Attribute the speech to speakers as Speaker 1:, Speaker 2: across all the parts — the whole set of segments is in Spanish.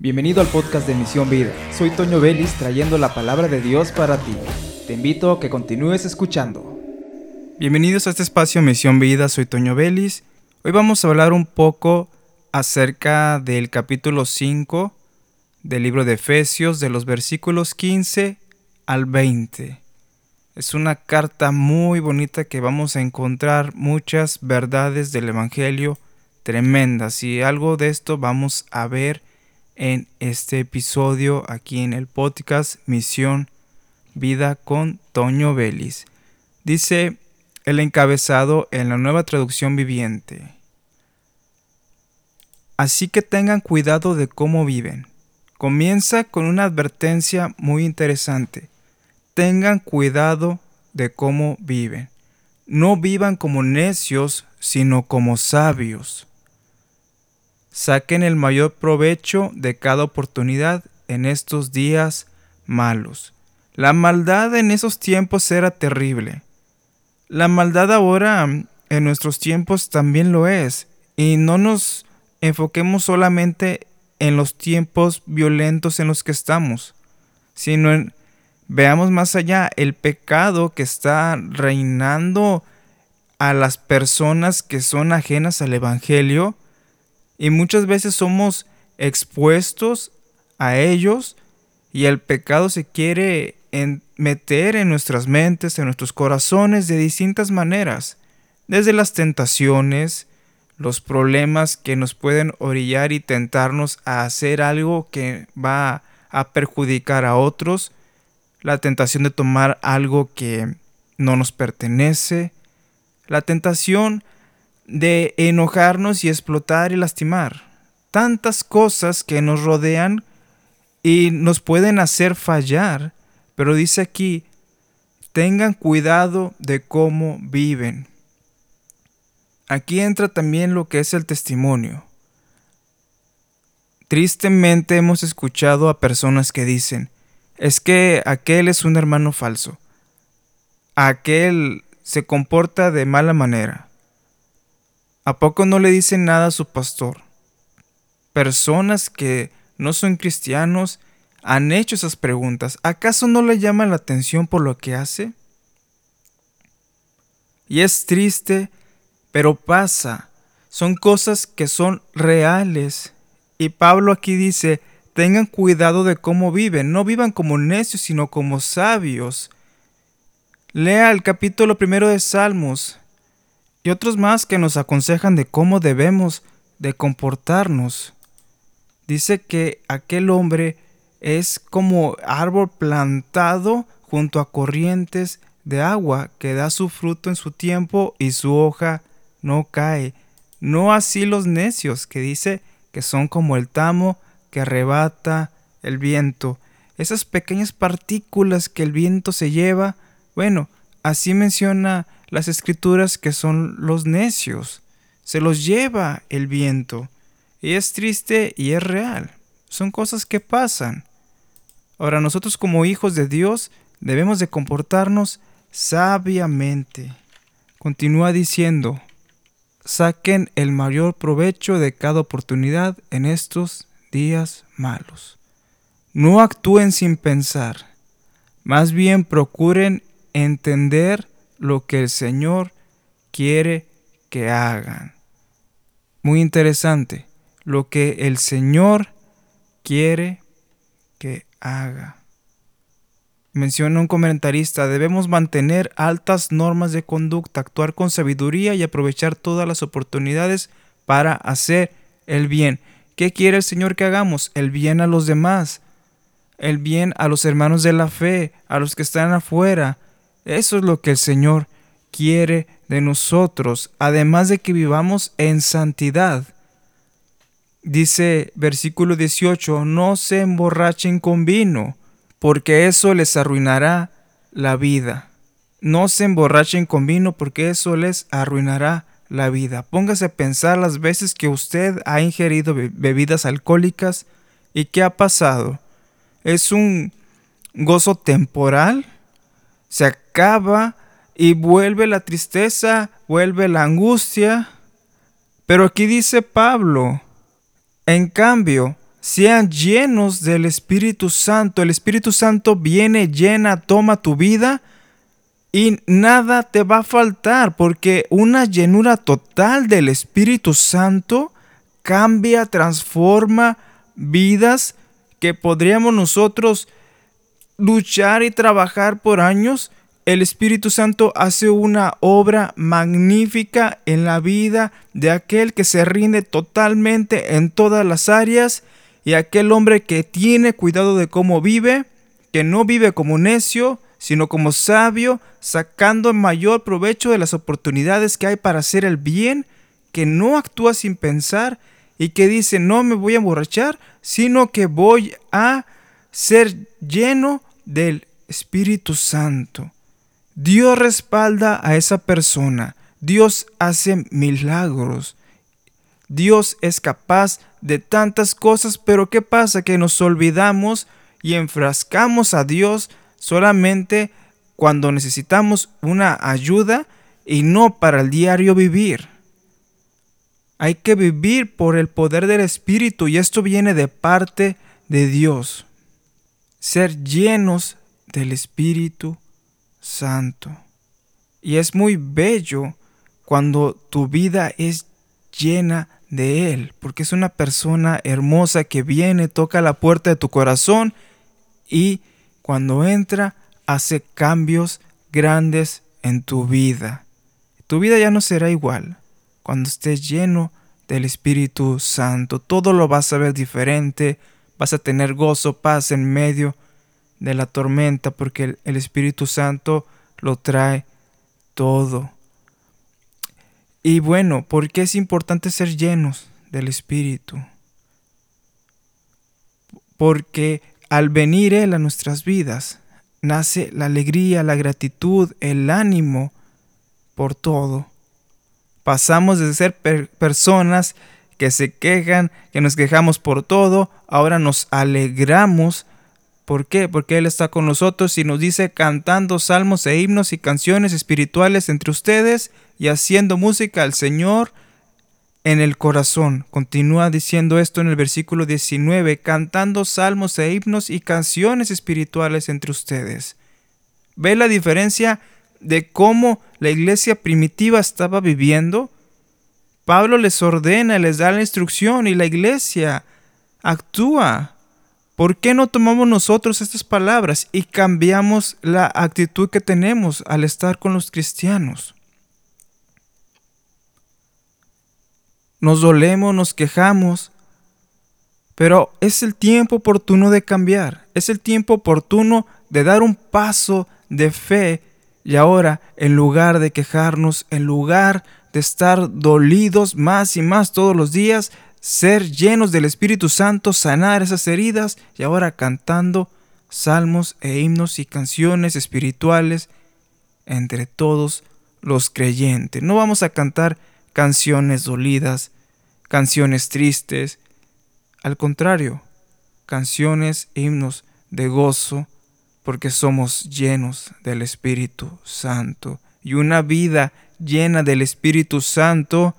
Speaker 1: Bienvenido al podcast de Misión Vida. Soy Toño Vélez trayendo la palabra de Dios para ti. Te invito a que continúes escuchando.
Speaker 2: Bienvenidos a este espacio Misión Vida. Soy Toño Vélez. Hoy vamos a hablar un poco acerca del capítulo 5 del libro de Efesios, de los versículos 15 al 20. Es una carta muy bonita que vamos a encontrar muchas verdades del Evangelio tremendas y algo de esto vamos a ver en este episodio aquí en el podcast Misión Vida con Toño Vélez. Dice el encabezado en la nueva traducción viviente. Así que tengan cuidado de cómo viven. Comienza con una advertencia muy interesante. Tengan cuidado de cómo viven. No vivan como necios, sino como sabios. Saquen el mayor provecho de cada oportunidad en estos días malos. La maldad en esos tiempos era terrible. La maldad ahora en nuestros tiempos también lo es. Y no nos enfoquemos solamente en los tiempos violentos en los que estamos, sino en, veamos más allá el pecado que está reinando a las personas que son ajenas al Evangelio y muchas veces somos expuestos a ellos y el pecado se quiere meter en nuestras mentes, en nuestros corazones de distintas maneras, desde las tentaciones, los problemas que nos pueden orillar y tentarnos a hacer algo que va a perjudicar a otros, la tentación de tomar algo que no nos pertenece, la tentación de enojarnos y explotar y lastimar. Tantas cosas que nos rodean y nos pueden hacer fallar. Pero dice aquí, tengan cuidado de cómo viven. Aquí entra también lo que es el testimonio. Tristemente hemos escuchado a personas que dicen, es que aquel es un hermano falso, aquel se comporta de mala manera, ¿A poco no le dicen nada a su pastor? Personas que no son cristianos han hecho esas preguntas. ¿Acaso no le llama la atención por lo que hace? Y es triste, pero pasa. Son cosas que son reales. Y Pablo aquí dice, tengan cuidado de cómo viven. No vivan como necios, sino como sabios. Lea el capítulo primero de Salmos y otros más que nos aconsejan de cómo debemos de comportarnos. Dice que aquel hombre es como árbol plantado junto a corrientes de agua que da su fruto en su tiempo y su hoja no cae. No así los necios que dice que son como el tamo que arrebata el viento. Esas pequeñas partículas que el viento se lleva, bueno, así menciona las escrituras que son los necios. Se los lleva el viento. Y es triste y es real. Son cosas que pasan. Ahora nosotros como hijos de Dios debemos de comportarnos sabiamente. Continúa diciendo, saquen el mayor provecho de cada oportunidad en estos días malos. No actúen sin pensar, más bien procuren entender lo que el Señor quiere que hagan. Muy interesante, lo que el Señor quiere que haga. Menciona un comentarista, debemos mantener altas normas de conducta, actuar con sabiduría y aprovechar todas las oportunidades para hacer el bien. ¿Qué quiere el Señor que hagamos? El bien a los demás, el bien a los hermanos de la fe, a los que están afuera, eso es lo que el Señor quiere de nosotros, además de que vivamos en santidad. Dice versículo 18, no se emborrachen con vino, porque eso les arruinará la vida. No se emborrachen con vino, porque eso les arruinará la vida. Póngase a pensar las veces que usted ha ingerido bebidas alcohólicas y qué ha pasado. ¿Es un gozo temporal? se acaba y vuelve la tristeza, vuelve la angustia. Pero aquí dice Pablo, en cambio, sean llenos del Espíritu Santo. El Espíritu Santo viene, llena, toma tu vida y nada te va a faltar porque una llenura total del Espíritu Santo cambia, transforma vidas que podríamos nosotros luchar y trabajar por años. El Espíritu Santo hace una obra magnífica en la vida de aquel que se rinde totalmente en todas las áreas y aquel hombre que tiene cuidado de cómo vive, que no vive como necio, sino como sabio, sacando mayor provecho de las oportunidades que hay para hacer el bien, que no actúa sin pensar y que dice no me voy a emborrachar, sino que voy a ser lleno del Espíritu Santo. Dios respalda a esa persona. Dios hace milagros. Dios es capaz de tantas cosas, pero ¿qué pasa? Que nos olvidamos y enfrascamos a Dios solamente cuando necesitamos una ayuda y no para el diario vivir. Hay que vivir por el poder del Espíritu y esto viene de parte de Dios. Ser llenos del Espíritu Santo. Y es muy bello cuando tu vida es llena de Él, porque es una persona hermosa que viene, toca la puerta de tu corazón y cuando entra hace cambios grandes en tu vida. Tu vida ya no será igual cuando estés lleno del Espíritu Santo. Todo lo vas a ver diferente, vas a tener gozo, paz en medio de la tormenta, porque el, Espíritu Santo lo trae todo. Y bueno, ¿por qué es importante ser llenos del Espíritu? Porque al venir Él a nuestras vidas, nace la alegría, la gratitud, el ánimo por todo. Pasamos de ser personas que se quejan, que nos quejamos por todo, ahora nos alegramos. ¿Por qué? Porque Él está con nosotros y nos dice cantando salmos e himnos y canciones espirituales entre ustedes y haciendo música al Señor en el corazón. Continúa diciendo esto en el versículo 19, cantando salmos e himnos y canciones espirituales entre ustedes. ¿Ve la diferencia de cómo la iglesia primitiva estaba viviendo? Pablo les ordena, les da la instrucción y la iglesia actúa. ¿Por qué no tomamos nosotros estas palabras y cambiamos la actitud que tenemos al estar con los cristianos? nos dolemos, nos quejamos, pero es el tiempo oportuno de cambiar, es el tiempo oportuno de dar un paso de fe y ahora, en lugar de quejarnos, en lugar de estar dolidos más y más todos los días, ser llenos del Espíritu Santo, sanar esas heridas y ahora cantando salmos e himnos y canciones espirituales entre todos los creyentes. No vamos a cantar canciones dolidas, canciones tristes. Al contrario, canciones, himnos de gozo, porque somos llenos del Espíritu Santo. Y una vida llena del Espíritu Santo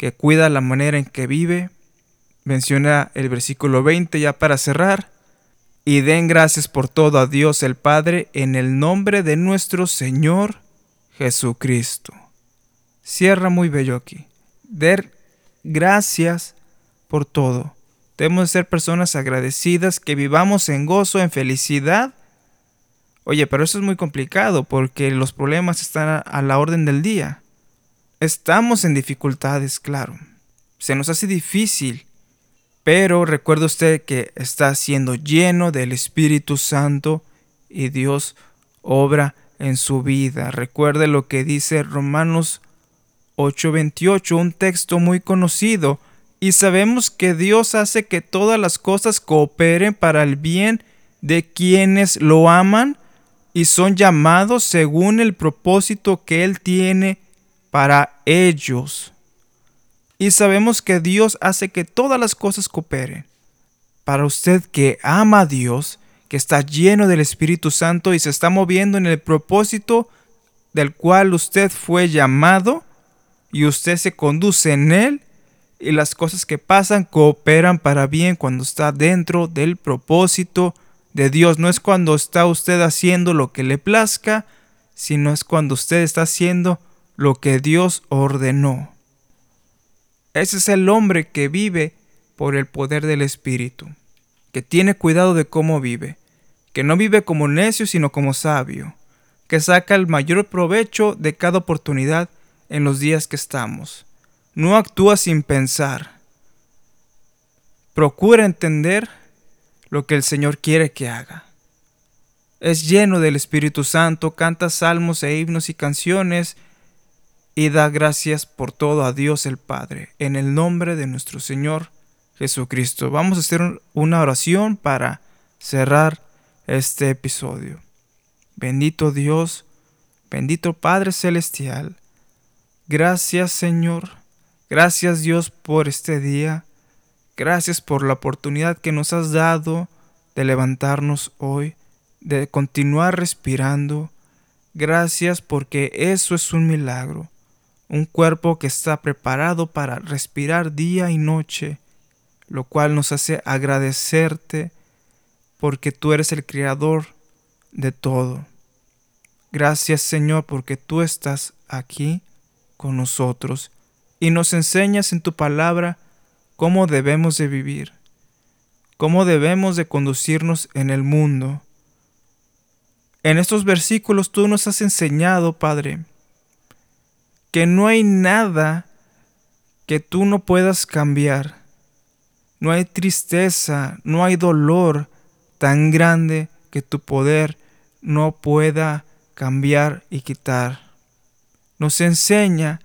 Speaker 2: que cuida la manera en que vive. Menciona el versículo 20 ya para cerrar. Y den gracias por todo a Dios el Padre en el nombre de nuestro Señor Jesucristo. Cierra muy bello aquí. Der gracias por todo. Debemos ser personas agradecidas, que vivamos en gozo, en felicidad. Oye, pero eso es muy complicado porque los problemas están a la orden del día. Estamos en dificultades, claro. Se nos hace difícil. Pero recuerde usted que está siendo lleno del Espíritu Santo y Dios obra en su vida. Recuerde lo que dice Romanos 8:28, un texto muy conocido, y sabemos que Dios hace que todas las cosas cooperen para el bien de quienes lo aman y son llamados según el propósito que Él tiene para ellos. Y sabemos que Dios hace que todas las cosas cooperen. Para usted que ama a Dios, que está lleno del Espíritu Santo y se está moviendo en el propósito del cual usted fue llamado, y usted se conduce en él, y las cosas que pasan cooperan para bien cuando está dentro del propósito de Dios. No es cuando está usted haciendo lo que le plazca, sino es cuando usted está haciendo lo que Dios ordenó. Ese es el hombre que vive por el poder del Espíritu, que tiene cuidado de cómo vive, que no vive como necio, sino como sabio, que saca el mayor provecho de cada oportunidad en los días que estamos. No actúa sin pensar. Procura entender lo que el Señor quiere que haga. Es lleno del Espíritu Santo, canta salmos e himnos y canciones y da gracias por todo a Dios el Padre, en el nombre de nuestro Señor Jesucristo. Vamos a hacer una oración para cerrar este episodio. Bendito Dios, bendito Padre Celestial. Gracias Señor, gracias Dios por este día. Gracias por la oportunidad que nos has dado de levantarnos hoy, de continuar respirando. Gracias porque eso es un milagro. Un cuerpo que está preparado para respirar día y noche, lo cual nos hace agradecerte porque tú eres el creador de todo. Gracias Señor porque tú estás aquí con nosotros y nos enseñas en tu palabra cómo debemos de vivir, cómo debemos de conducirnos en el mundo. En estos versículos tú nos has enseñado, Padre, que no hay nada que tú no puedas cambiar. No hay tristeza, no hay dolor tan grande que tu poder no pueda cambiar y quitar. Nos enseña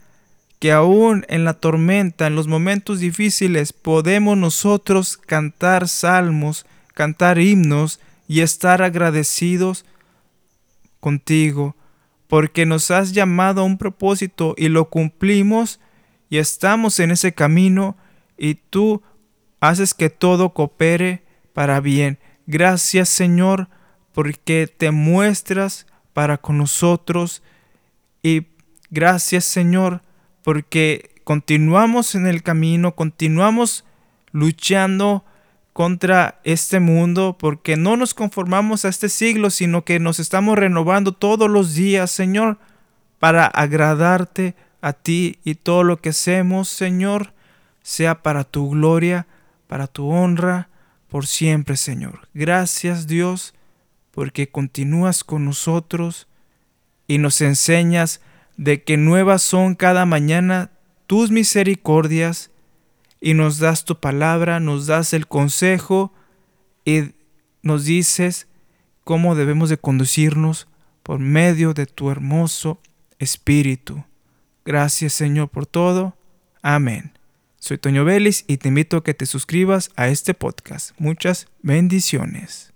Speaker 2: que aún en la tormenta, en los momentos difíciles, podemos nosotros cantar salmos, cantar himnos y estar agradecidos contigo, porque nos has llamado a un propósito y lo cumplimos y estamos en ese camino y tú haces que todo coopere para bien. Gracias Señor, porque te muestras para con nosotros y gracias Señor, porque continuamos en el camino, continuamos luchando contra este mundo, porque no nos conformamos a este siglo, sino que nos estamos renovando todos los días, Señor, para agradarte a ti y todo lo que hacemos, Señor, sea para tu gloria, para tu honra, por siempre, Señor. Gracias, Dios, porque continúas con nosotros y nos enseñas de que nuevas son cada mañana tus misericordias, y nos das tu palabra, nos das el consejo y nos dices cómo debemos de conducirnos por medio de tu hermoso Espíritu. Gracias Señor por todo. Amén. Soy Toño Vélez y te invito a que te suscribas a este podcast. Muchas bendiciones.